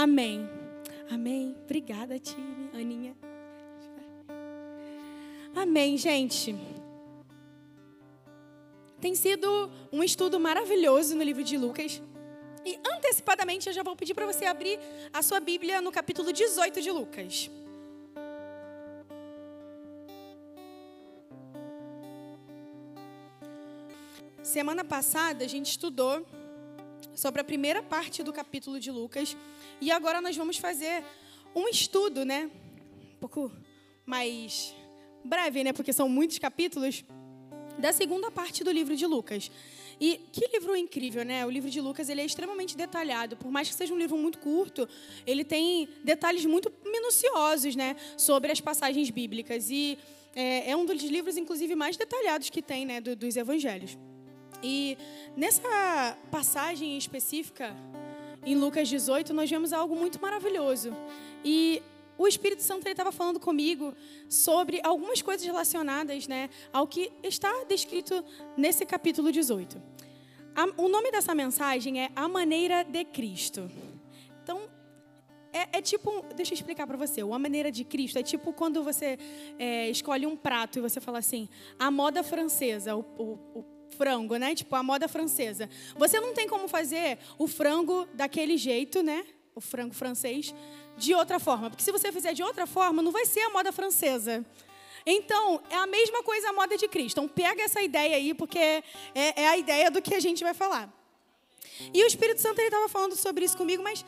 Amém. Amém. Obrigada, time, Aninha. Amém, gente. Tem sido um estudo maravilhoso no livro de Lucas. E antecipadamente eu já vou pedir para você abrir a sua Bíblia no capítulo 18 de Lucas. Semana passada a gente estudou sobre a primeira parte do capítulo de Lucas e agora nós vamos fazer um estudo, né? Um pouco mais breve, né? Porque são muitos capítulos da segunda parte do livro de Lucas. E que livro incrível, né? O livro de Lucas ele é extremamente detalhado. Por mais que seja um livro muito curto, ele tem detalhes muito minuciosos, né? Sobre as passagens bíblicas. E é, é um dos livros, inclusive, mais detalhados que tem, né? Do, dos evangelhos. E nessa passagem específica, em Lucas 18, nós vemos algo muito maravilhoso. E o Espírito Santo estava falando comigo sobre algumas coisas relacionadas né, ao que está descrito nesse capítulo 18. A, o nome dessa mensagem é A Maneira de Cristo. Então, é, é tipo, deixa eu explicar para você. A maneira de Cristo é tipo quando você é, escolhe um prato e você fala assim, a moda francesa, o, o, o frango, né? Tipo a moda francesa. Você não tem como fazer o frango daquele jeito, né? O frango francês de outra forma. Porque se você fizer de outra forma, não vai ser a moda francesa. Então, é a mesma coisa a moda de Cristo. Então, pega essa ideia aí, porque é, é a ideia do que a gente vai falar. E o Espírito Santo estava falando sobre isso comigo, mas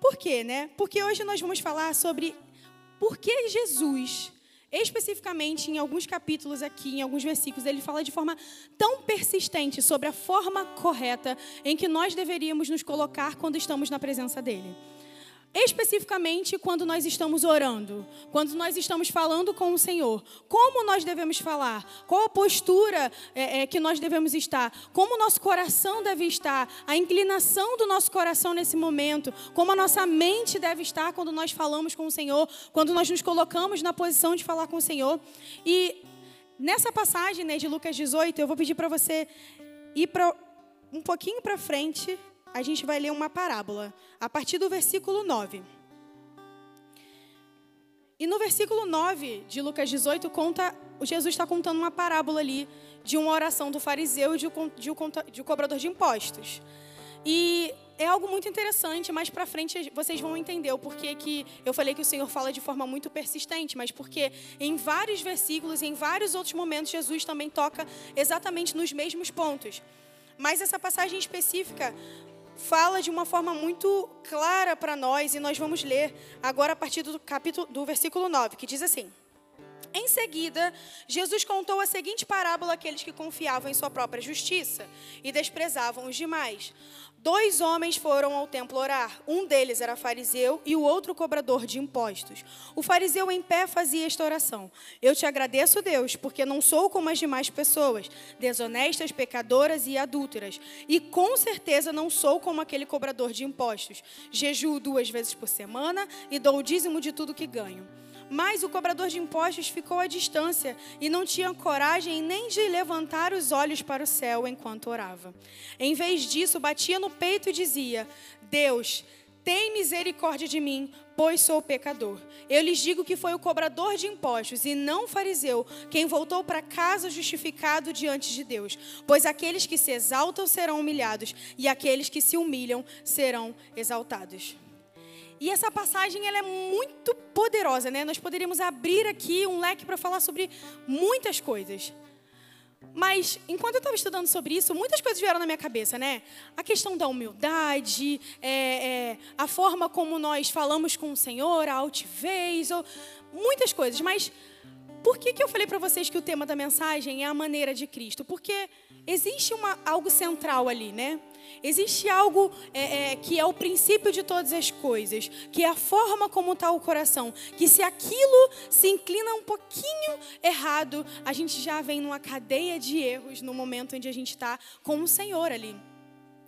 por quê, né? Porque hoje nós vamos falar sobre por que Jesus, especificamente em alguns capítulos aqui, em alguns versículos, ele fala de forma tão persistente sobre a forma correta em que nós deveríamos nos colocar quando estamos na presença dele. Especificamente quando nós estamos orando, quando nós estamos falando com o Senhor, como nós devemos falar, qual a postura é, é, que nós devemos estar, como o nosso coração deve estar, a inclinação do nosso coração nesse momento, como a nossa mente deve estar quando nós falamos com o Senhor, quando nós nos colocamos na posição de falar com o Senhor. E nessa passagem né, de Lucas 18, eu vou pedir para você ir para um pouquinho para frente a gente vai ler uma parábola, a partir do versículo 9. E no versículo 9 de Lucas 18, conta, Jesus está contando uma parábola ali de uma oração do fariseu e de de de um cobrador de impostos. E é algo muito interessante, mais para frente vocês vão entender o porquê que eu falei que o Senhor fala de forma muito persistente, mas porque em vários versículos, em vários outros momentos, Jesus também toca exatamente nos mesmos pontos. Mas essa passagem específica fala de uma forma muito clara para nós e nós vamos ler agora a partir do capítulo do versículo 9, que diz assim: Em seguida, Jesus contou a seguinte parábola àqueles que confiavam em sua própria justiça e desprezavam os demais. Dois homens foram ao templo orar. Um deles era fariseu e o outro cobrador de impostos. O fariseu em pé fazia esta oração: Eu te agradeço, Deus, porque não sou como as demais pessoas, desonestas, pecadoras e adúlteras. E com certeza não sou como aquele cobrador de impostos. Jejuo duas vezes por semana e dou o dízimo de tudo que ganho. Mas o cobrador de impostos ficou à distância e não tinha coragem nem de levantar os olhos para o céu enquanto orava. Em vez disso, batia no peito e dizia: Deus, tem misericórdia de mim, pois sou pecador. Eu lhes digo que foi o cobrador de impostos e não o fariseu quem voltou para casa justificado diante de Deus. Pois aqueles que se exaltam serão humilhados e aqueles que se humilham serão exaltados. E essa passagem ela é muito poderosa, né? Nós poderíamos abrir aqui um leque para falar sobre muitas coisas. Mas, enquanto eu estava estudando sobre isso, muitas coisas vieram na minha cabeça, né? A questão da humildade, é, é, a forma como nós falamos com o Senhor, a altivez, ou, muitas coisas. Mas por que, que eu falei para vocês que o tema da mensagem é a maneira de Cristo? Porque existe uma, algo central ali, né? Existe algo é, é, que é o princípio de todas as coisas, que é a forma como está o coração. Que se aquilo se inclina um pouquinho errado, a gente já vem numa cadeia de erros no momento onde a gente está com o Senhor ali.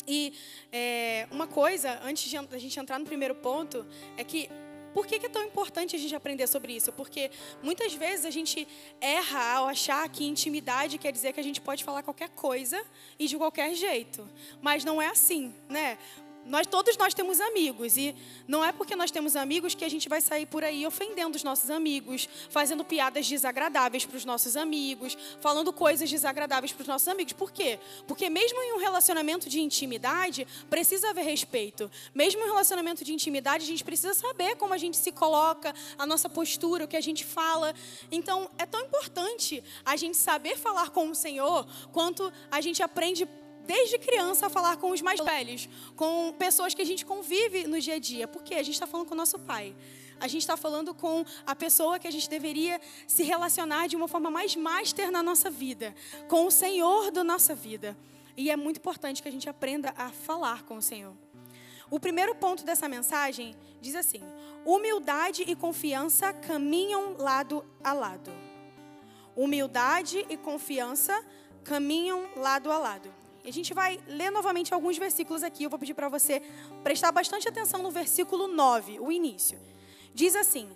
E é, uma coisa, antes de a gente entrar no primeiro ponto, é que por que, é tão importante a gente aprender sobre isso? Porque muitas vezes a gente erra ao achar que intimidade quer dizer que a gente pode falar qualquer coisa e de qualquer jeito. Mas não é assim, né? Nós todos nós temos amigos e não é porque nós temos amigos que a gente vai sair por aí ofendendo os nossos amigos, fazendo piadas desagradáveis para os nossos amigos, falando coisas desagradáveis para os nossos amigos. Por quê? Porque mesmo em um relacionamento de intimidade, precisa haver respeito. Mesmo em um relacionamento de intimidade, a gente precisa saber como a gente se coloca, a nossa postura, o que a gente fala. Então, é tão importante a gente saber falar com o Senhor quanto a gente aprende desde criança a falar com os mais velhos, com pessoas que a gente convive no dia a dia. Porque a gente está falando com o nosso pai. A gente está falando com a pessoa que a gente deveria se relacionar de uma forma mais master na nossa vida, com o Senhor da nossa vida. E é muito importante que a gente aprenda a falar com o Senhor. O primeiro ponto dessa mensagem diz assim: humildade e confiança caminham lado a lado. Humildade e confiança caminham lado a lado. E a gente vai ler novamente alguns versículos aqui. Eu vou pedir para você prestar bastante atenção no versículo 9, o início. Diz assim: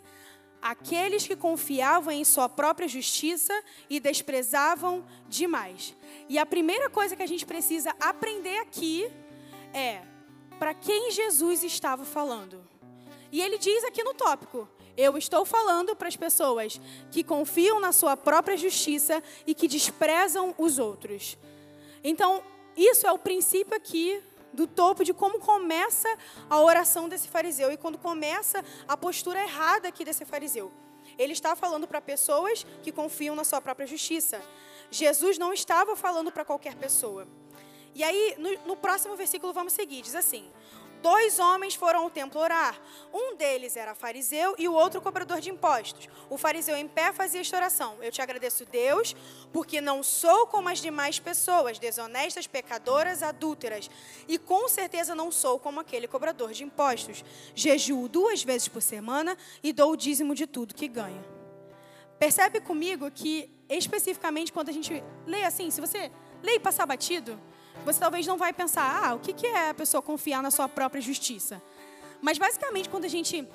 Aqueles que confiavam em sua própria justiça e desprezavam demais. E a primeira coisa que a gente precisa aprender aqui é para quem Jesus estava falando. E ele diz aqui no tópico: eu estou falando para as pessoas que confiam na sua própria justiça e que desprezam os outros. Então, isso é o princípio aqui do topo de como começa a oração desse fariseu e quando começa a postura errada aqui desse fariseu. Ele está falando para pessoas que confiam na sua própria justiça. Jesus não estava falando para qualquer pessoa. E aí, no, no próximo versículo, vamos seguir: diz assim: Dois homens foram ao templo orar. Um deles era fariseu e o outro cobrador de impostos. O fariseu em pé fazia esta oração: Eu te agradeço, Deus, porque não sou como as demais pessoas, desonestas, pecadoras, adúlteras. E com certeza não sou como aquele cobrador de impostos. Jejuo duas vezes por semana e dou o dízimo de tudo que ganho. Percebe comigo que, especificamente, quando a gente lê assim, se você lê e passar batido você talvez não vai pensar, ah, o que é a pessoa confiar na sua própria justiça? Mas basicamente, quando a gente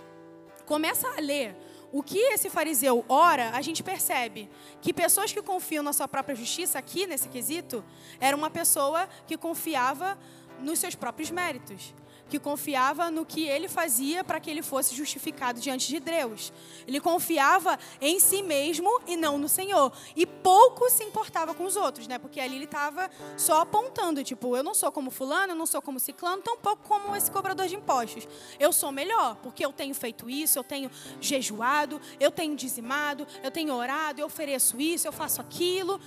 começa a ler o que esse fariseu ora, a gente percebe que pessoas que confiam na sua própria justiça, aqui nesse quesito, era uma pessoa que confiava nos seus próprios méritos que confiava no que ele fazia para que ele fosse justificado diante de Deus. Ele confiava em si mesmo e não no Senhor. E pouco se importava com os outros, né? Porque ali ele estava só apontando, tipo, eu não sou como fulano, eu não sou como ciclano, tão pouco como esse cobrador de impostos. Eu sou melhor, porque eu tenho feito isso, eu tenho jejuado, eu tenho dizimado, eu tenho orado, eu ofereço isso, eu faço aquilo.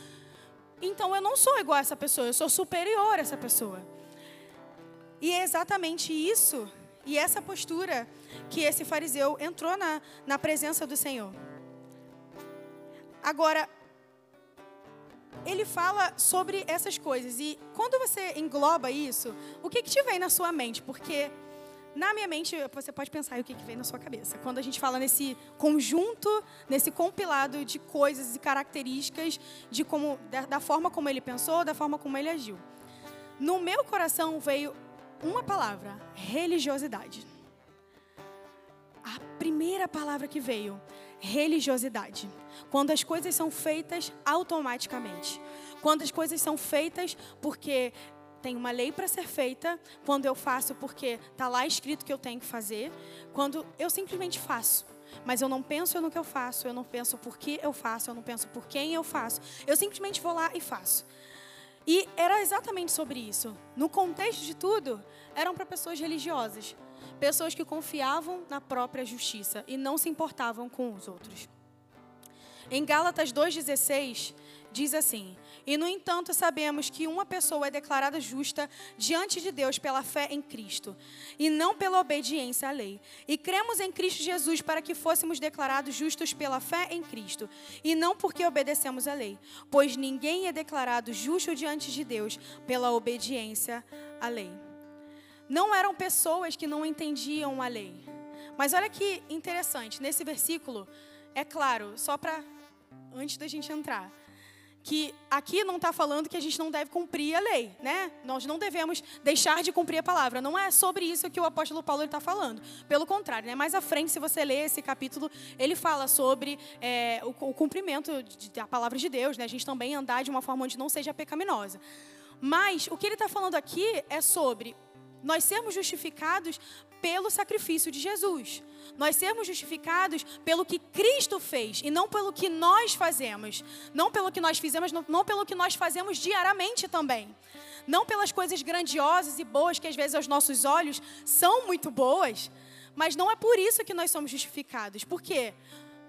Então eu não sou igual a essa pessoa, eu sou superior a essa pessoa. E é exatamente isso e essa postura que esse fariseu entrou na, na presença do Senhor. Agora, ele fala sobre essas coisas. E quando você engloba isso, o que, que te vem na sua mente? Porque na minha mente, você pode pensar o que, que vem na sua cabeça. Quando a gente fala nesse conjunto, nesse compilado de coisas e características de como, da, da forma como ele pensou, da forma como ele agiu. No meu coração veio uma palavra: religiosidade. A primeira palavra que veio, religiosidade. Quando as coisas são feitas automaticamente. Quando as coisas são feitas porque tem uma lei para ser feita, quando eu faço porque está lá escrito que eu tenho que fazer, quando eu simplesmente faço. Mas eu não penso no que eu faço, eu não penso por que eu faço, eu não penso por quem eu faço. Eu simplesmente vou lá e faço. E era exatamente sobre isso. No contexto de tudo, eram para pessoas religiosas, pessoas que confiavam na própria justiça e não se importavam com os outros. Em Gálatas 2,16, diz assim: E no entanto sabemos que uma pessoa é declarada justa diante de Deus pela fé em Cristo, e não pela obediência à lei. E cremos em Cristo Jesus para que fôssemos declarados justos pela fé em Cristo, e não porque obedecemos à lei, pois ninguém é declarado justo diante de Deus pela obediência à lei. Não eram pessoas que não entendiam a lei. Mas olha que interessante, nesse versículo, é claro, só para antes da gente entrar que aqui não está falando que a gente não deve cumprir a lei, né? Nós não devemos deixar de cumprir a palavra. Não é sobre isso que o apóstolo Paulo está falando. Pelo contrário, né? mais à frente, se você ler esse capítulo, ele fala sobre é, o, o, cumprimento da palavra de Deus, né? A gente também andar de uma forma onde não seja pecaminosa. Mas o que ele está falando aqui é sobre nós sermos justificados pelo sacrifício de Jesus. Nós sermos justificados pelo que Cristo fez e não pelo que nós fazemos. Não pelo que nós fizemos, não, não pelo que nós fazemos diariamente também. Não pelas coisas grandiosas e boas que às vezes aos nossos olhos são muito boas, mas não é por isso que nós somos justificados. Por quê?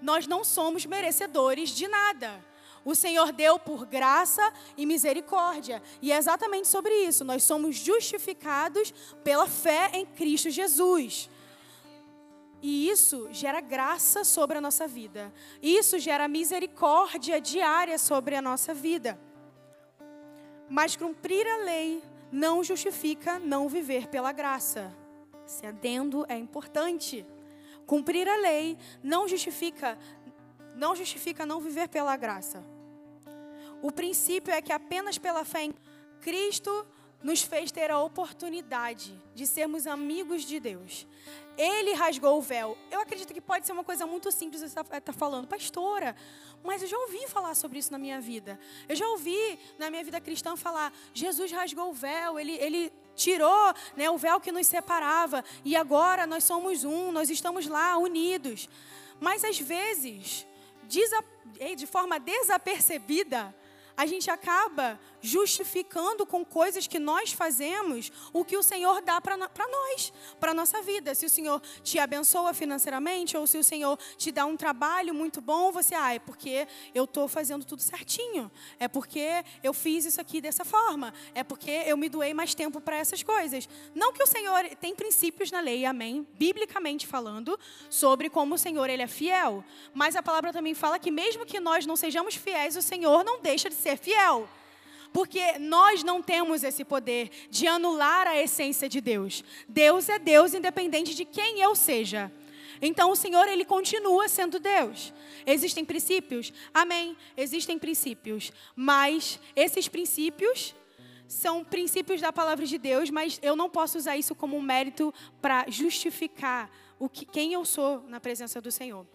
Nós não somos merecedores de nada. O Senhor deu por graça e misericórdia. E é exatamente sobre isso. Nós somos justificados pela fé em Cristo Jesus. E isso gera graça sobre a nossa vida. Isso gera misericórdia diária sobre a nossa vida. Mas cumprir a lei não justifica não viver pela graça. Esse adendo é importante. Cumprir a lei não justifica não justifica não viver pela graça. O princípio é que apenas pela fé em Cristo nos fez ter a oportunidade de sermos amigos de Deus. Ele rasgou o véu. Eu acredito que pode ser uma coisa muito simples você estar tá falando, pastora, mas eu já ouvi falar sobre isso na minha vida. Eu já ouvi na minha vida cristã falar: Jesus rasgou o véu, ele, ele tirou né, o véu que nos separava e agora nós somos um, nós estamos lá unidos. Mas às vezes, de forma desapercebida, a gente acaba justificando com coisas que nós fazemos o que o Senhor dá para nós, para a nossa vida. Se o Senhor te abençoa financeiramente ou se o Senhor te dá um trabalho muito bom, você, ah, é porque eu estou fazendo tudo certinho, é porque eu fiz isso aqui dessa forma, é porque eu me doei mais tempo para essas coisas. Não que o Senhor tem princípios na lei, amém, biblicamente falando, sobre como o Senhor ele é fiel, mas a palavra também fala que mesmo que nós não sejamos fiéis, o Senhor não deixa de ser fiel. Porque nós não temos esse poder de anular a essência de Deus. Deus é Deus independente de quem eu seja. Então o Senhor, ele continua sendo Deus. Existem princípios? Amém. Existem princípios. Mas esses princípios são princípios da palavra de Deus, mas eu não posso usar isso como um mérito para justificar o que, quem eu sou na presença do Senhor.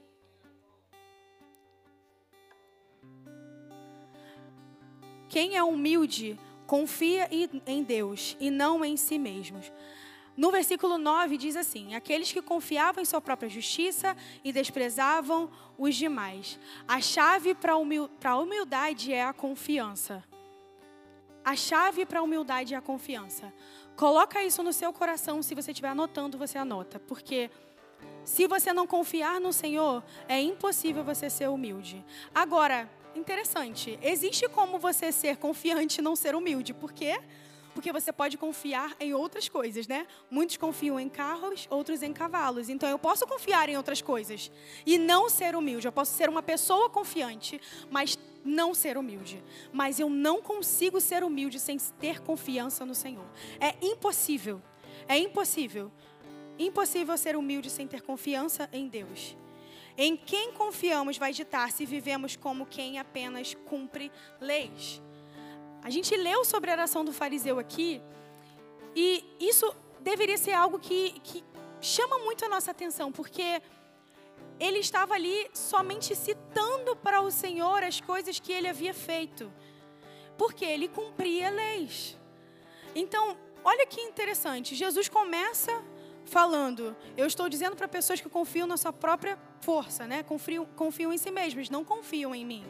Quem é humilde confia em Deus e não em si mesmos. No versículo 9 diz assim: Aqueles que confiavam em sua própria justiça e desprezavam os demais. A chave para a humildade é a confiança. A chave para a humildade é a confiança. Coloca isso no seu coração, se você estiver anotando, você anota, porque se você não confiar no Senhor, é impossível você ser humilde. Agora, interessante. Existe como você ser confiante e não ser humilde. Por quê? Porque você pode confiar em outras coisas, né? Muitos confiam em carros, outros em cavalos. Então eu posso confiar em outras coisas e não ser humilde. Eu posso ser uma pessoa confiante, mas não ser humilde. Mas eu não consigo ser humilde sem ter confiança no Senhor. É impossível. É impossível. Impossível ser humilde sem ter confiança em Deus. Em quem confiamos vai ditar se vivemos como quem apenas cumpre leis. A gente leu sobre a oração do fariseu aqui, e isso deveria ser algo que, que chama muito a nossa atenção, porque ele estava ali somente citando para o Senhor as coisas que ele havia feito, porque ele cumpria leis. Então, olha que interessante, Jesus começa falando, eu estou dizendo para pessoas que confiam na sua própria força, né? Confiam, confiam em si mesmos, não confiam em mim.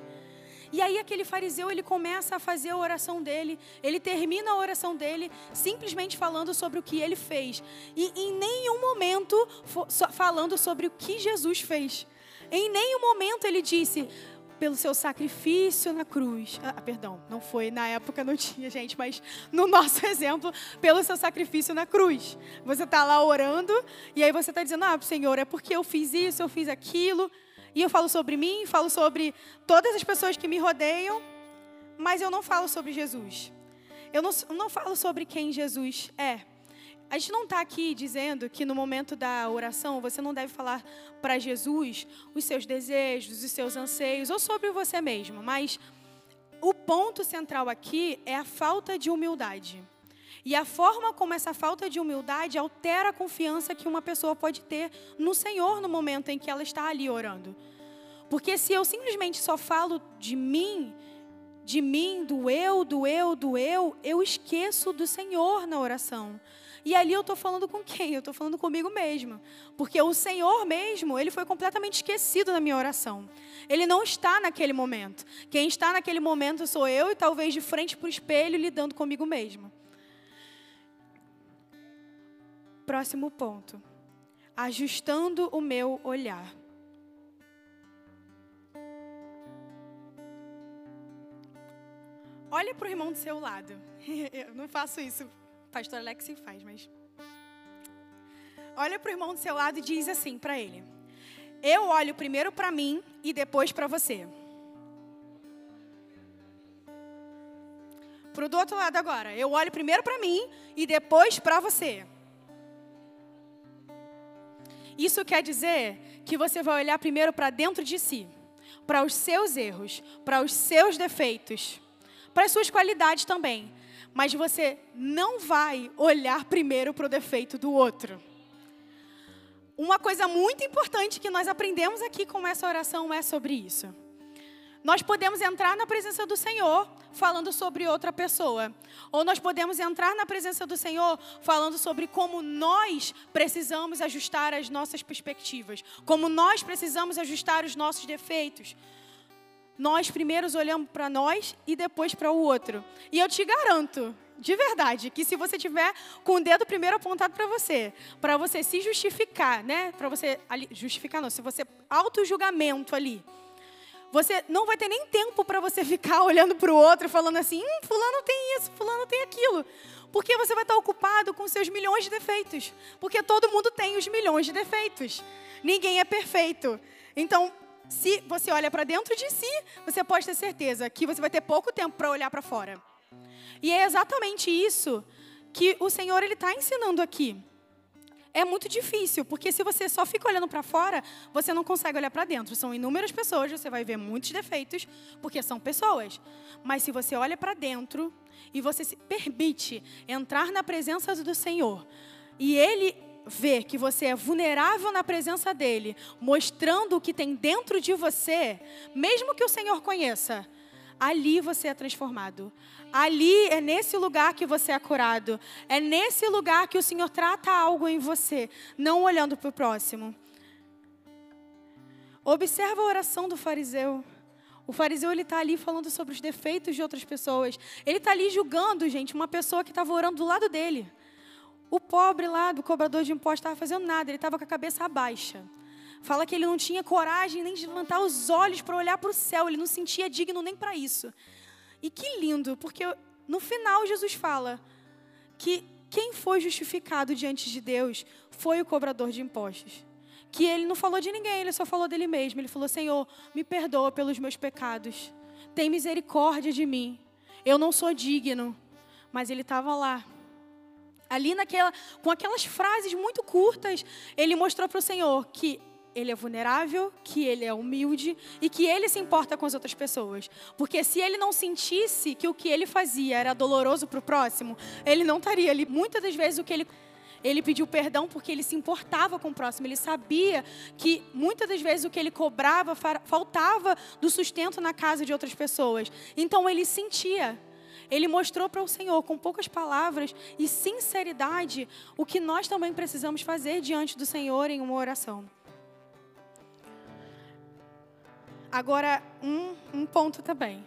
E aí aquele fariseu, ele começa a fazer a oração dele, ele termina a oração dele simplesmente falando sobre o que ele fez. E em nenhum momento falando sobre o que Jesus fez. Em nenhum momento ele disse: pelo seu sacrifício na cruz. Ah, perdão, não foi, na época não tinha, gente, mas no nosso exemplo, pelo seu sacrifício na cruz. Você está lá orando e aí você está dizendo: Ah, Senhor, é porque eu fiz isso, eu fiz aquilo. E eu falo sobre mim, falo sobre todas as pessoas que me rodeiam, mas eu não falo sobre Jesus. Eu não, não falo sobre quem Jesus é. A gente não está aqui dizendo que no momento da oração você não deve falar para Jesus os seus desejos, os seus anseios ou sobre você mesmo, mas o ponto central aqui é a falta de humildade. E a forma como essa falta de humildade altera a confiança que uma pessoa pode ter no Senhor no momento em que ela está ali orando. Porque se eu simplesmente só falo de mim, de mim, do eu, do eu, do eu, eu esqueço do Senhor na oração. E ali eu estou falando com quem? Eu estou falando comigo mesmo. Porque o Senhor mesmo, ele foi completamente esquecido na minha oração. Ele não está naquele momento. Quem está naquele momento sou eu e talvez de frente para o espelho lidando comigo mesmo. Próximo ponto. Ajustando o meu olhar. Olha para o irmão do seu lado. Eu não faço isso. Pastor Alex faz, mas. Olha para o irmão do seu lado e diz assim para ele: Eu olho primeiro para mim e depois para você. Para o do outro lado agora. Eu olho primeiro para mim e depois para você. Isso quer dizer que você vai olhar primeiro para dentro de si, para os seus erros, para os seus defeitos para as suas qualidades também. Mas você não vai olhar primeiro para o defeito do outro. Uma coisa muito importante que nós aprendemos aqui com essa oração é sobre isso. Nós podemos entrar na presença do Senhor falando sobre outra pessoa. Ou nós podemos entrar na presença do Senhor falando sobre como nós precisamos ajustar as nossas perspectivas, como nós precisamos ajustar os nossos defeitos, nós primeiros olhamos para nós e depois para o outro. E eu te garanto, de verdade, que se você tiver com o dedo primeiro apontado para você, para você se justificar, né? Para você ali, justificar não, se você auto-julgamento ali, você não vai ter nem tempo para você ficar olhando para o outro falando assim, hum, fulano tem isso, fulano tem aquilo. Porque você vai estar ocupado com seus milhões de defeitos. Porque todo mundo tem os milhões de defeitos. Ninguém é perfeito. Então, se você olha para dentro de si, você pode ter certeza que você vai ter pouco tempo para olhar para fora. E é exatamente isso que o Senhor ele está ensinando aqui. É muito difícil, porque se você só fica olhando para fora, você não consegue olhar para dentro. São inúmeras pessoas, você vai ver muitos defeitos, porque são pessoas. Mas se você olha para dentro e você se permite entrar na presença do Senhor, e Ele ver que você é vulnerável na presença dele, mostrando o que tem dentro de você, mesmo que o Senhor conheça, ali você é transformado. Ali é nesse lugar que você é curado. É nesse lugar que o Senhor trata algo em você, não olhando para o próximo. Observa a oração do fariseu. O fariseu ele está ali falando sobre os defeitos de outras pessoas. Ele está ali julgando, gente, uma pessoa que estava orando do lado dele. O pobre lá do cobrador de impostos estava fazendo nada, ele estava com a cabeça baixa. Fala que ele não tinha coragem nem de levantar os olhos para olhar para o céu, ele não sentia digno nem para isso. E que lindo, porque no final Jesus fala que quem foi justificado diante de Deus foi o cobrador de impostos. Que ele não falou de ninguém, ele só falou dele mesmo. Ele falou: Senhor, me perdoa pelos meus pecados, tem misericórdia de mim. Eu não sou digno, mas ele estava lá Ali naquela, com aquelas frases muito curtas, ele mostrou para o Senhor que ele é vulnerável, que ele é humilde e que ele se importa com as outras pessoas. Porque se ele não sentisse que o que ele fazia era doloroso para o próximo, ele não estaria ali. Muitas das vezes o que ele ele pediu perdão porque ele se importava com o próximo. Ele sabia que muitas das vezes o que ele cobrava faltava do sustento na casa de outras pessoas. Então ele sentia ele mostrou para o Senhor, com poucas palavras e sinceridade, o que nós também precisamos fazer diante do Senhor em uma oração. Agora, um, um ponto também.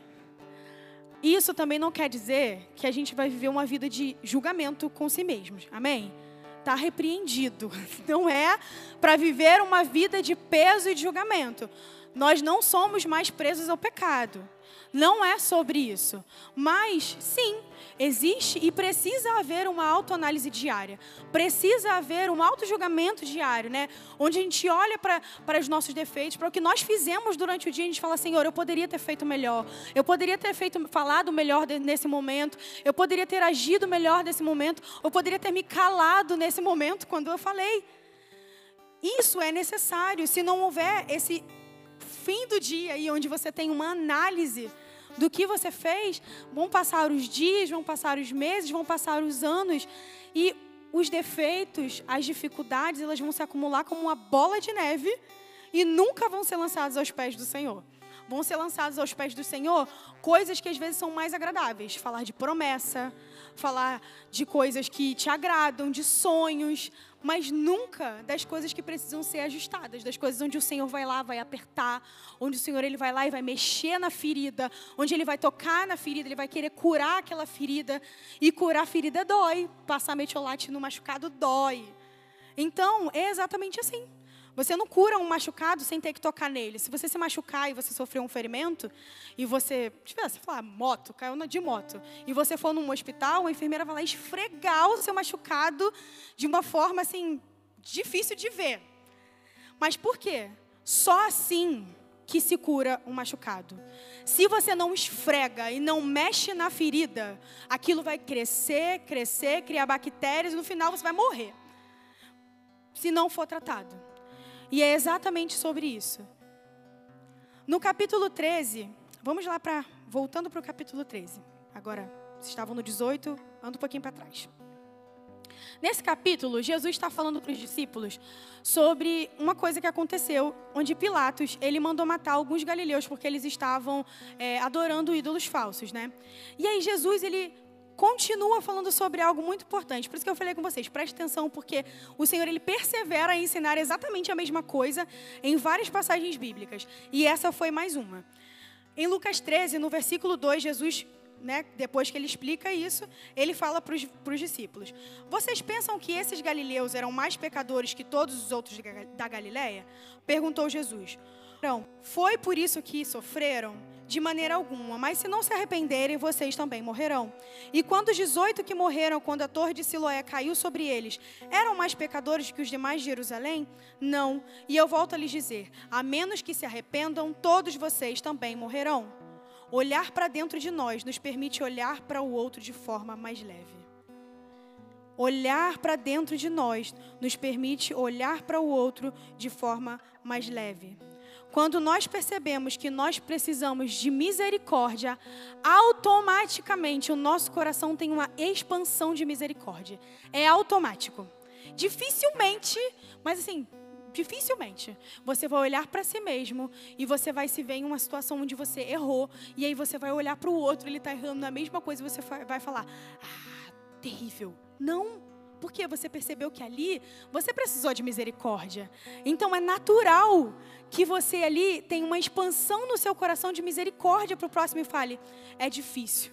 Isso também não quer dizer que a gente vai viver uma vida de julgamento com si mesmos. Amém? Está repreendido. Não é para viver uma vida de peso e de julgamento. Nós não somos mais presos ao pecado. Não é sobre isso. Mas, sim, existe e precisa haver uma autoanálise diária. Precisa haver um auto-julgamento diário, né? Onde a gente olha para os nossos defeitos, para o que nós fizemos durante o dia, a gente fala, Senhor, eu poderia ter feito melhor. Eu poderia ter feito, falado melhor nesse momento. Eu poderia ter agido melhor nesse momento. Eu poderia ter me calado nesse momento quando eu falei. Isso é necessário. Se não houver esse fim do dia e onde você tem uma análise do que você fez, vão passar os dias, vão passar os meses, vão passar os anos e os defeitos, as dificuldades, elas vão se acumular como uma bola de neve e nunca vão ser lançados aos pés do Senhor. Vão ser lançados aos pés do Senhor coisas que às vezes são mais agradáveis, falar de promessa, falar de coisas que te agradam, de sonhos, mas nunca das coisas que precisam ser ajustadas, das coisas onde o Senhor vai lá, vai apertar, onde o Senhor ele vai lá e vai mexer na ferida, onde ele vai tocar na ferida, ele vai querer curar aquela ferida e curar a ferida dói, passar metiolate no machucado dói. Então, é exatamente assim. Você não cura um machucado sem ter que tocar nele. Se você se machucar e você sofreu um ferimento, e você, tivesse, falar, moto, caiu de moto, e você for num hospital, a enfermeira vai lá esfregar o seu machucado de uma forma assim, difícil de ver. Mas por quê? Só assim que se cura um machucado. Se você não esfrega e não mexe na ferida, aquilo vai crescer, crescer, criar bactérias e no final você vai morrer. Se não for tratado. E é exatamente sobre isso. No capítulo 13, vamos lá para. Voltando para o capítulo 13. Agora, vocês estavam no 18, anda um pouquinho para trás. Nesse capítulo, Jesus está falando para os discípulos sobre uma coisa que aconteceu, onde Pilatos ele mandou matar alguns galileus porque eles estavam é, adorando ídolos falsos, né? E aí Jesus ele continua falando sobre algo muito importante. Por isso que eu falei com vocês, preste atenção, porque o Senhor ele persevera em ensinar exatamente a mesma coisa em várias passagens bíblicas. E essa foi mais uma. Em Lucas 13, no versículo 2, Jesus, né, depois que ele explica isso, ele fala para os discípulos: Vocês pensam que esses galileus eram mais pecadores que todos os outros da Galileia? Perguntou Jesus. Não, foi por isso que sofreram? De maneira alguma, mas se não se arrependerem, vocês também morrerão. E quando os 18 que morreram quando a torre de Siloé caiu sobre eles, eram mais pecadores que os demais de Jerusalém? Não. E eu volto a lhes dizer: a menos que se arrependam, todos vocês também morrerão. Olhar para dentro de nós nos permite olhar para o outro de forma mais leve. Olhar para dentro de nós nos permite olhar para o outro de forma mais leve. Quando nós percebemos que nós precisamos de misericórdia, automaticamente o nosso coração tem uma expansão de misericórdia. É automático. Dificilmente, mas assim, dificilmente você vai olhar para si mesmo e você vai se ver em uma situação onde você errou e aí você vai olhar para o outro, ele está errando na mesma coisa e você vai falar: "Ah, terrível". Não, porque você percebeu que ali você precisou de misericórdia. Então é natural que você ali tenha uma expansão no seu coração de misericórdia para o próximo e fale: é difícil.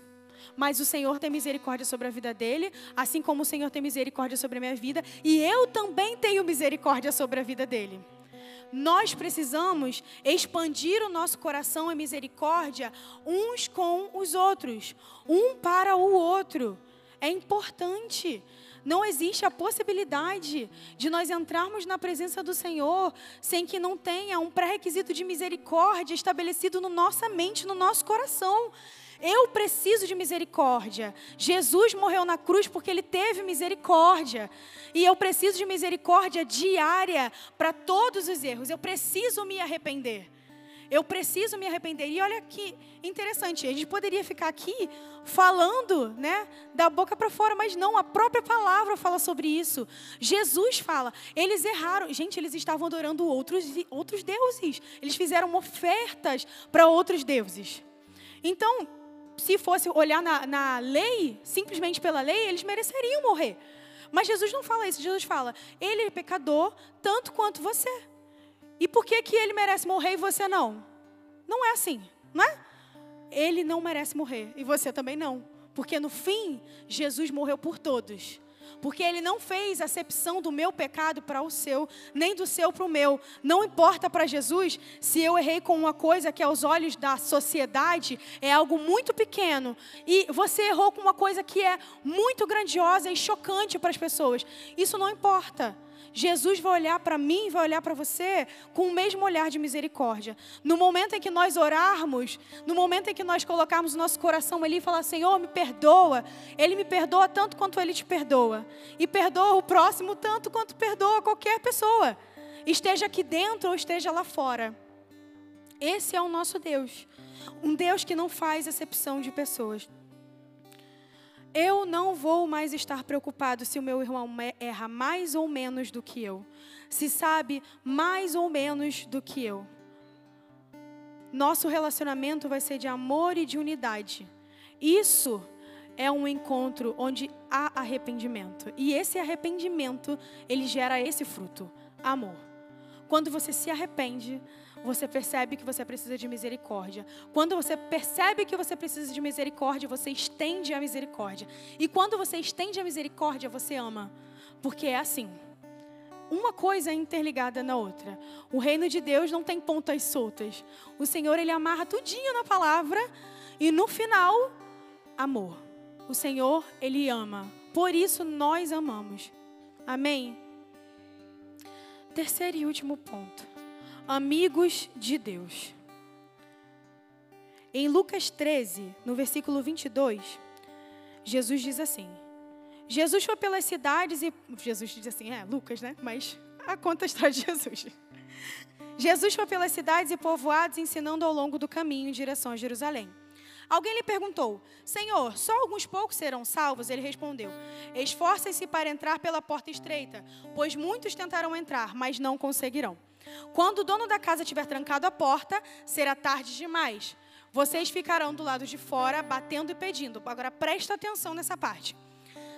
Mas o Senhor tem misericórdia sobre a vida dele, assim como o Senhor tem misericórdia sobre a minha vida, e eu também tenho misericórdia sobre a vida dele. Nós precisamos expandir o nosso coração em misericórdia uns com os outros, um para o outro. É importante. Não existe a possibilidade de nós entrarmos na presença do Senhor sem que não tenha um pré-requisito de misericórdia estabelecido na nossa mente, no nosso coração. Eu preciso de misericórdia. Jesus morreu na cruz porque ele teve misericórdia. E eu preciso de misericórdia diária para todos os erros. Eu preciso me arrepender. Eu preciso me arrepender. E olha que interessante, a gente poderia ficar aqui falando, né, da boca para fora, mas não, a própria palavra fala sobre isso. Jesus fala, eles erraram. Gente, eles estavam adorando outros, outros deuses. Eles fizeram ofertas para outros deuses. Então, se fosse olhar na, na lei, simplesmente pela lei, eles mereceriam morrer. Mas Jesus não fala isso. Jesus fala, ele é pecador tanto quanto você. E por que, que ele merece morrer e você não? Não é assim, não é? Ele não merece morrer e você também não. Porque no fim, Jesus morreu por todos. Porque ele não fez acepção do meu pecado para o seu, nem do seu para o meu. Não importa para Jesus se eu errei com uma coisa que aos olhos da sociedade é algo muito pequeno e você errou com uma coisa que é muito grandiosa e chocante para as pessoas. Isso não importa. Jesus vai olhar para mim, vai olhar para você com o mesmo olhar de misericórdia. No momento em que nós orarmos, no momento em que nós colocarmos o nosso coração ali e falar: Senhor, me perdoa, Ele me perdoa tanto quanto Ele te perdoa. E perdoa o próximo tanto quanto perdoa qualquer pessoa, esteja aqui dentro ou esteja lá fora. Esse é o nosso Deus. Um Deus que não faz acepção de pessoas. Eu não vou mais estar preocupado se o meu irmão erra mais ou menos do que eu, se sabe mais ou menos do que eu. Nosso relacionamento vai ser de amor e de unidade. Isso é um encontro onde há arrependimento. E esse arrependimento, ele gera esse fruto, amor. Quando você se arrepende, você percebe que você precisa de misericórdia. Quando você percebe que você precisa de misericórdia, você estende a misericórdia. E quando você estende a misericórdia, você ama. Porque é assim. Uma coisa é interligada na outra. O reino de Deus não tem pontas soltas. O Senhor, ele amarra tudinho na palavra e no final, amor. O Senhor, ele ama. Por isso nós amamos. Amém. Terceiro e último ponto. Amigos de Deus. Em Lucas 13, no versículo 22, Jesus diz assim: Jesus foi pelas cidades e. Jesus diz assim, é, Lucas, né? Mas a conta está de Jesus. Jesus foi pelas cidades e povoados ensinando ao longo do caminho em direção a Jerusalém. Alguém lhe perguntou: Senhor, só alguns poucos serão salvos? Ele respondeu: Esforcem-se para entrar pela porta estreita, pois muitos tentarão entrar, mas não conseguirão. Quando o dono da casa tiver trancado a porta, será tarde demais. Vocês ficarão do lado de fora, batendo e pedindo. Agora presta atenção nessa parte.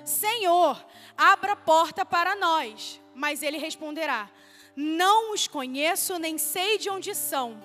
Senhor, abra a porta para nós. Mas ele responderá: Não os conheço, nem sei de onde são.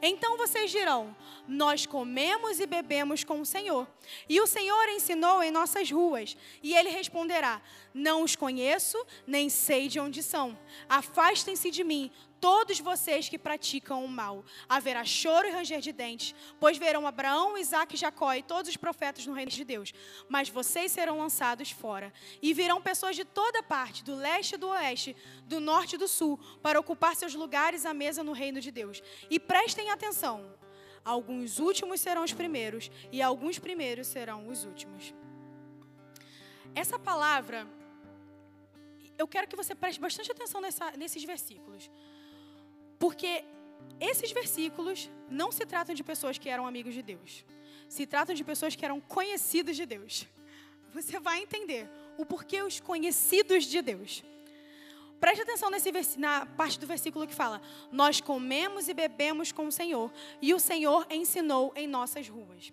Então vocês dirão: Nós comemos e bebemos com o Senhor. E o Senhor ensinou em nossas ruas. E ele responderá: Não os conheço, nem sei de onde são. Afastem-se de mim, todos vocês que praticam o mal. Haverá choro e ranger de dentes, pois verão Abraão, Isaac, Jacó e todos os profetas no reino de Deus. Mas vocês serão lançados fora. E virão pessoas de toda parte, do leste e do oeste, do norte e do sul, para ocupar seus lugares à mesa no reino de Deus. E prestem atenção: alguns últimos serão os primeiros, e alguns primeiros serão os últimos. Essa palavra, eu quero que você preste bastante atenção nessa, nesses versículos. Porque esses versículos não se tratam de pessoas que eram amigos de Deus. Se tratam de pessoas que eram conhecidos de Deus. Você vai entender o porquê os conhecidos de Deus. Preste atenção nesse na parte do versículo que fala: Nós comemos e bebemos com o Senhor, e o Senhor ensinou em nossas ruas.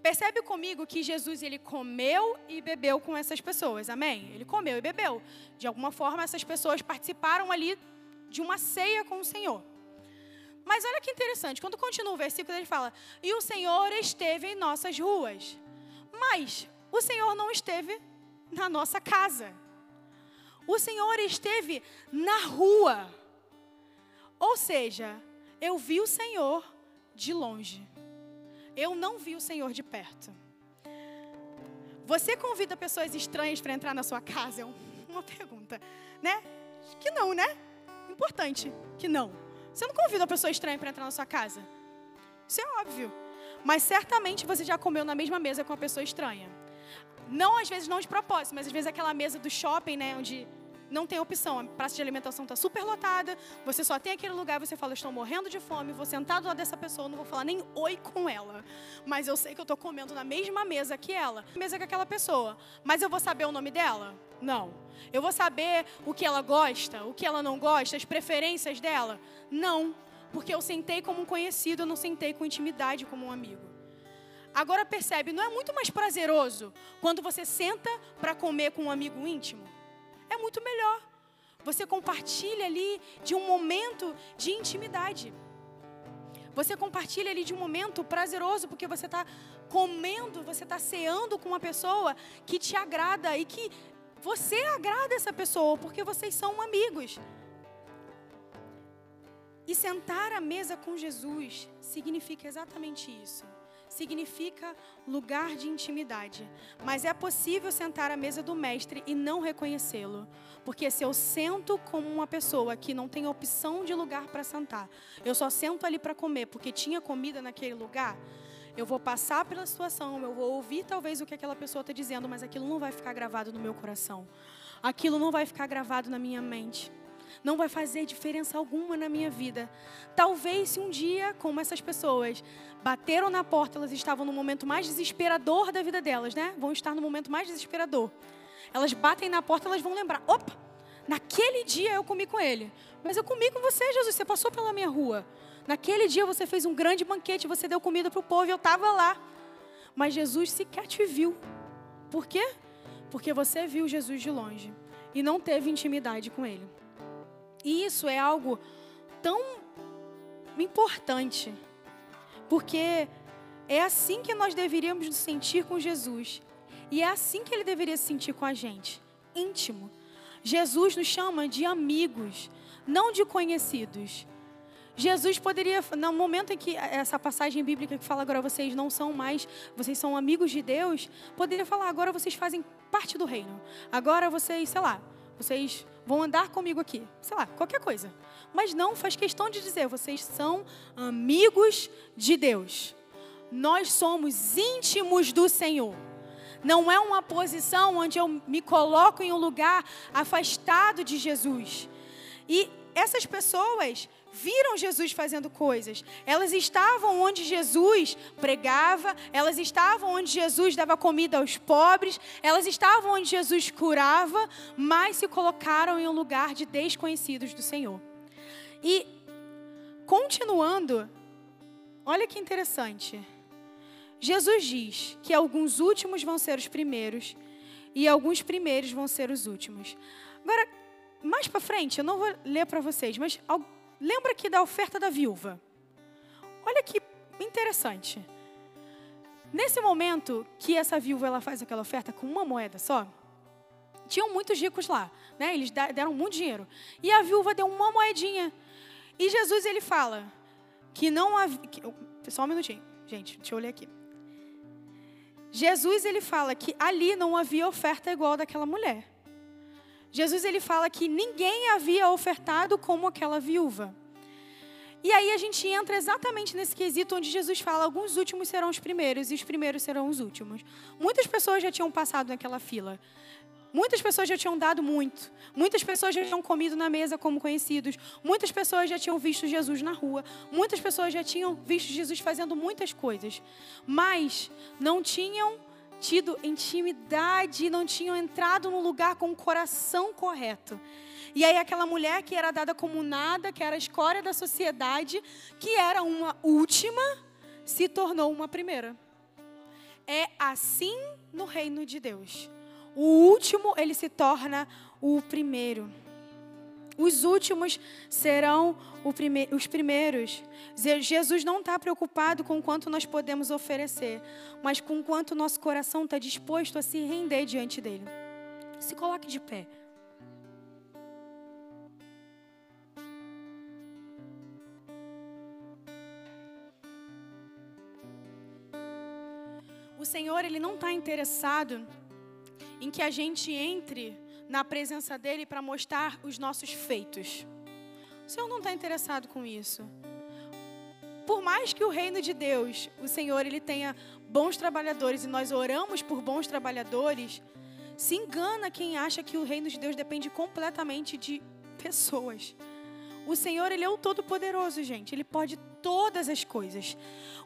Percebe comigo que Jesus ele comeu e bebeu com essas pessoas, amém? Ele comeu e bebeu. De alguma forma, essas pessoas participaram ali de uma ceia com o Senhor. Mas olha que interessante, quando continua o versículo, ele fala: E o Senhor esteve em nossas ruas. Mas o Senhor não esteve na nossa casa. O Senhor esteve na rua. Ou seja, eu vi o Senhor de longe. Eu não vi o Senhor de perto. Você convida pessoas estranhas para entrar na sua casa? É uma pergunta, né? Que não, né? Importante que não. Você não convida uma pessoa estranha para entrar na sua casa. Isso é óbvio. Mas certamente você já comeu na mesma mesa com uma pessoa estranha. Não, às vezes, não de propósito, mas às vezes aquela mesa do shopping, né? Onde não tem opção. A praça de alimentação está super lotada, você só tem aquele lugar, você fala, estou morrendo de fome, vou sentar do lado dessa pessoa, não vou falar nem oi com ela. Mas eu sei que eu estou comendo na mesma mesa que ela, mesa que aquela pessoa. Mas eu vou saber o nome dela? Não. Eu vou saber o que ela gosta, o que ela não gosta, as preferências dela? Não. Porque eu sentei como um conhecido, eu não sentei com intimidade como um amigo. Agora percebe, não é muito mais prazeroso quando você senta para comer com um amigo íntimo? É muito melhor. Você compartilha ali de um momento de intimidade. Você compartilha ali de um momento prazeroso, porque você está comendo, você está ceando com uma pessoa que te agrada e que você agrada essa pessoa, porque vocês são amigos. E sentar à mesa com Jesus significa exatamente isso significa lugar de intimidade. Mas é possível sentar à mesa do mestre e não reconhecê-lo. Porque se eu sento como uma pessoa que não tem opção de lugar para sentar, eu só sento ali para comer porque tinha comida naquele lugar, eu vou passar pela situação, eu vou ouvir talvez o que aquela pessoa está dizendo, mas aquilo não vai ficar gravado no meu coração. Aquilo não vai ficar gravado na minha mente não vai fazer diferença alguma na minha vida. Talvez se um dia, como essas pessoas bateram na porta, elas estavam no momento mais desesperador da vida delas, né? Vão estar no momento mais desesperador. Elas batem na porta, elas vão lembrar: opa, naquele dia eu comi com ele. Mas eu comi com você, Jesus, você passou pela minha rua. Naquele dia você fez um grande banquete, você deu comida para o povo eu estava lá. mas Jesus sequer te viu. Por quê? Porque você viu Jesus de longe e não teve intimidade com ele. E isso é algo tão importante, porque é assim que nós deveríamos nos sentir com Jesus. E é assim que ele deveria se sentir com a gente, íntimo. Jesus nos chama de amigos, não de conhecidos. Jesus poderia, no momento em que essa passagem bíblica que fala agora vocês não são mais, vocês são amigos de Deus, poderia falar agora vocês fazem parte do reino. Agora vocês, sei lá, vocês vão andar comigo aqui, sei lá, qualquer coisa. Mas não faz questão de dizer, vocês são amigos de Deus. Nós somos íntimos do Senhor. Não é uma posição onde eu me coloco em um lugar afastado de Jesus. E essas pessoas viram Jesus fazendo coisas. Elas estavam onde Jesus pregava, elas estavam onde Jesus dava comida aos pobres, elas estavam onde Jesus curava, mas se colocaram em um lugar de desconhecidos do Senhor. E continuando, olha que interessante. Jesus diz que alguns últimos vão ser os primeiros e alguns primeiros vão ser os últimos. Agora, mais para frente, eu não vou ler para vocês, mas lembra aqui da oferta da viúva. Olha que interessante. Nesse momento que essa viúva ela faz aquela oferta com uma moeda só, tinham muitos ricos lá, né? Eles deram muito dinheiro. E a viúva deu uma moedinha. E Jesus ele fala que não havia, só um minutinho, gente, deixa eu ler aqui. Jesus ele fala que ali não havia oferta igual daquela mulher. Jesus ele fala que ninguém havia ofertado como aquela viúva. E aí a gente entra exatamente nesse quesito onde Jesus fala: alguns últimos serão os primeiros e os primeiros serão os últimos. Muitas pessoas já tinham passado naquela fila. Muitas pessoas já tinham dado muito. Muitas pessoas já tinham comido na mesa como conhecidos. Muitas pessoas já tinham visto Jesus na rua. Muitas pessoas já tinham visto Jesus fazendo muitas coisas. Mas não tinham tido intimidade, não tinham entrado no lugar com o coração correto. E aí aquela mulher que era dada como nada, que era a escória da sociedade, que era uma última, se tornou uma primeira. É assim no reino de Deus. O último, ele se torna o primeiro. Os últimos serão os primeiros. Jesus não está preocupado com quanto nós podemos oferecer, mas com quanto nosso coração está disposto a se render diante dele. Se coloque de pé. O Senhor, Ele não está interessado em que a gente entre na presença dele para mostrar os nossos feitos. O Senhor não está interessado com isso. Por mais que o reino de Deus, o Senhor, ele tenha bons trabalhadores e nós oramos por bons trabalhadores, se engana quem acha que o reino de Deus depende completamente de pessoas. O Senhor, Ele é o Todo-Poderoso, gente. Ele pode todas as coisas.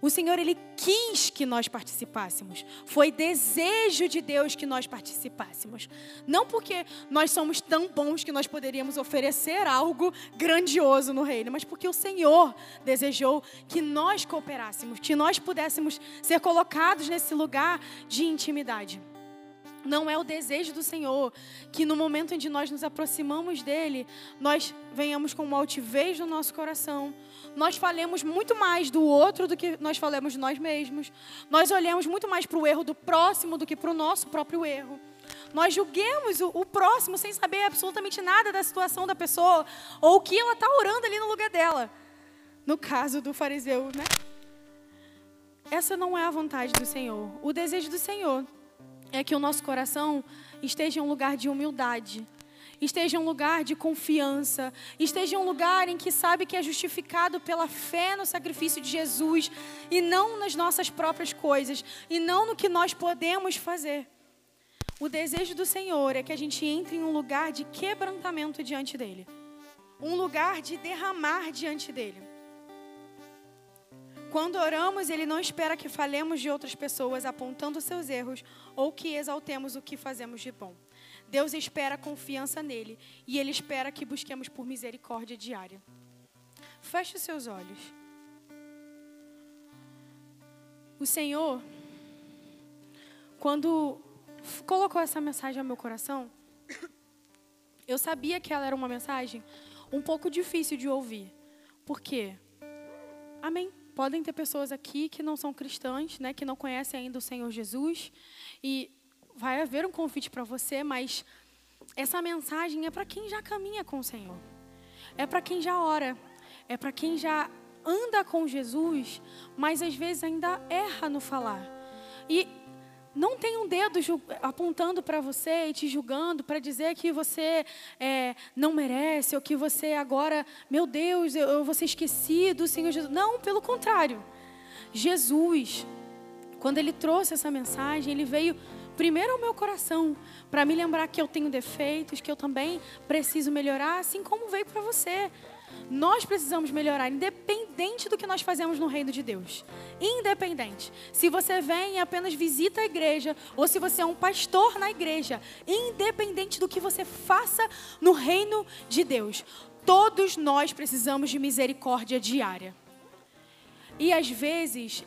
O Senhor, Ele quis que nós participássemos. Foi desejo de Deus que nós participássemos. Não porque nós somos tão bons que nós poderíamos oferecer algo grandioso no reino, mas porque o Senhor desejou que nós cooperássemos, que nós pudéssemos ser colocados nesse lugar de intimidade. Não é o desejo do Senhor que no momento em que nós nos aproximamos dele, nós venhamos com uma altivez no nosso coração. Nós falemos muito mais do outro do que nós falamos de nós mesmos. Nós olhamos muito mais para o erro do próximo do que para o nosso próprio erro. Nós julguemos o, o, próximo sem saber absolutamente nada da situação da pessoa ou o que ela está orando ali no lugar dela. No caso do fariseu, né? Essa não é a vontade do Senhor. O desejo do Senhor é que o nosso coração esteja em um lugar de humildade, esteja em um lugar de confiança, esteja em um lugar em que sabe que é justificado pela fé no sacrifício de Jesus e não nas nossas próprias coisas e não no que nós podemos fazer. O desejo do Senhor é que a gente entre em um lugar de quebrantamento diante dele, um lugar de derramar diante dele. Quando oramos, Ele não espera que falemos de outras pessoas apontando seus erros ou que exaltemos o que fazemos de bom. Deus espera confiança nele e Ele espera que busquemos por misericórdia diária. Feche os seus olhos. O Senhor, quando colocou essa mensagem ao meu coração, eu sabia que ela era uma mensagem um pouco difícil de ouvir. Por quê? Amém. Podem ter pessoas aqui que não são cristãs, né, que não conhecem ainda o Senhor Jesus, e vai haver um convite para você, mas essa mensagem é para quem já caminha com o Senhor. É para quem já ora, é para quem já anda com Jesus, mas às vezes ainda erra no falar. E não tem um dedo apontando para você e te julgando para dizer que você é, não merece ou que você agora, meu Deus, eu, eu vou ser esquecido, Senhor Jesus. Não, pelo contrário. Jesus, quando ele trouxe essa mensagem, ele veio primeiro ao meu coração para me lembrar que eu tenho defeitos, que eu também preciso melhorar, assim como veio para você. Nós precisamos melhorar, independente do que nós fazemos no reino de Deus. Independente. Se você vem e apenas visita a igreja, ou se você é um pastor na igreja, independente do que você faça no reino de Deus, todos nós precisamos de misericórdia diária. E às vezes,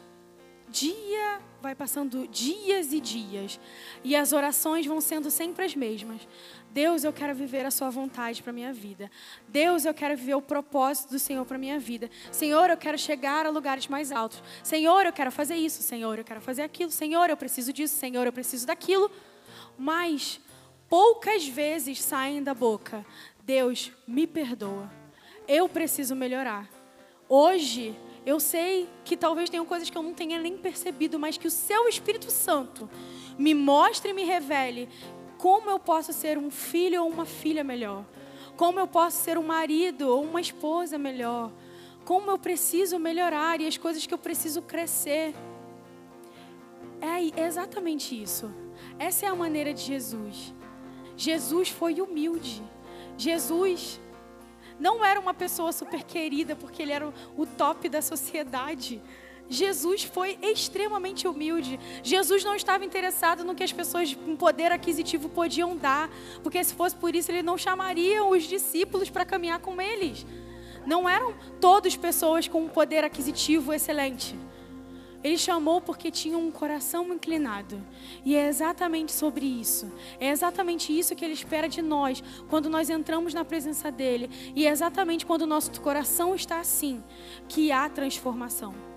dia vai passando dias e dias, e as orações vão sendo sempre as mesmas. Deus, eu quero viver a sua vontade para minha vida. Deus, eu quero viver o propósito do Senhor para minha vida. Senhor, eu quero chegar a lugares mais altos. Senhor, eu quero fazer isso. Senhor, eu quero fazer aquilo. Senhor, eu preciso disso. Senhor, eu preciso daquilo. Mas poucas vezes saem da boca: Deus, me perdoa. Eu preciso melhorar. Hoje, eu sei que talvez tenham coisas que eu não tenha nem percebido, mas que o seu Espírito Santo me mostre e me revele como eu posso ser um filho ou uma filha melhor? Como eu posso ser um marido ou uma esposa melhor? Como eu preciso melhorar e as coisas que eu preciso crescer? É exatamente isso. Essa é a maneira de Jesus. Jesus foi humilde. Jesus não era uma pessoa super querida porque ele era o top da sociedade. Jesus foi extremamente humilde. Jesus não estava interessado no que as pessoas com poder aquisitivo podiam dar, porque se fosse por isso ele não chamaria os discípulos para caminhar com eles. Não eram todos pessoas com um poder aquisitivo excelente. Ele chamou porque tinha um coração inclinado. E é exatamente sobre isso. É exatamente isso que ele espera de nós quando nós entramos na presença dele. E é exatamente quando o nosso coração está assim que há transformação.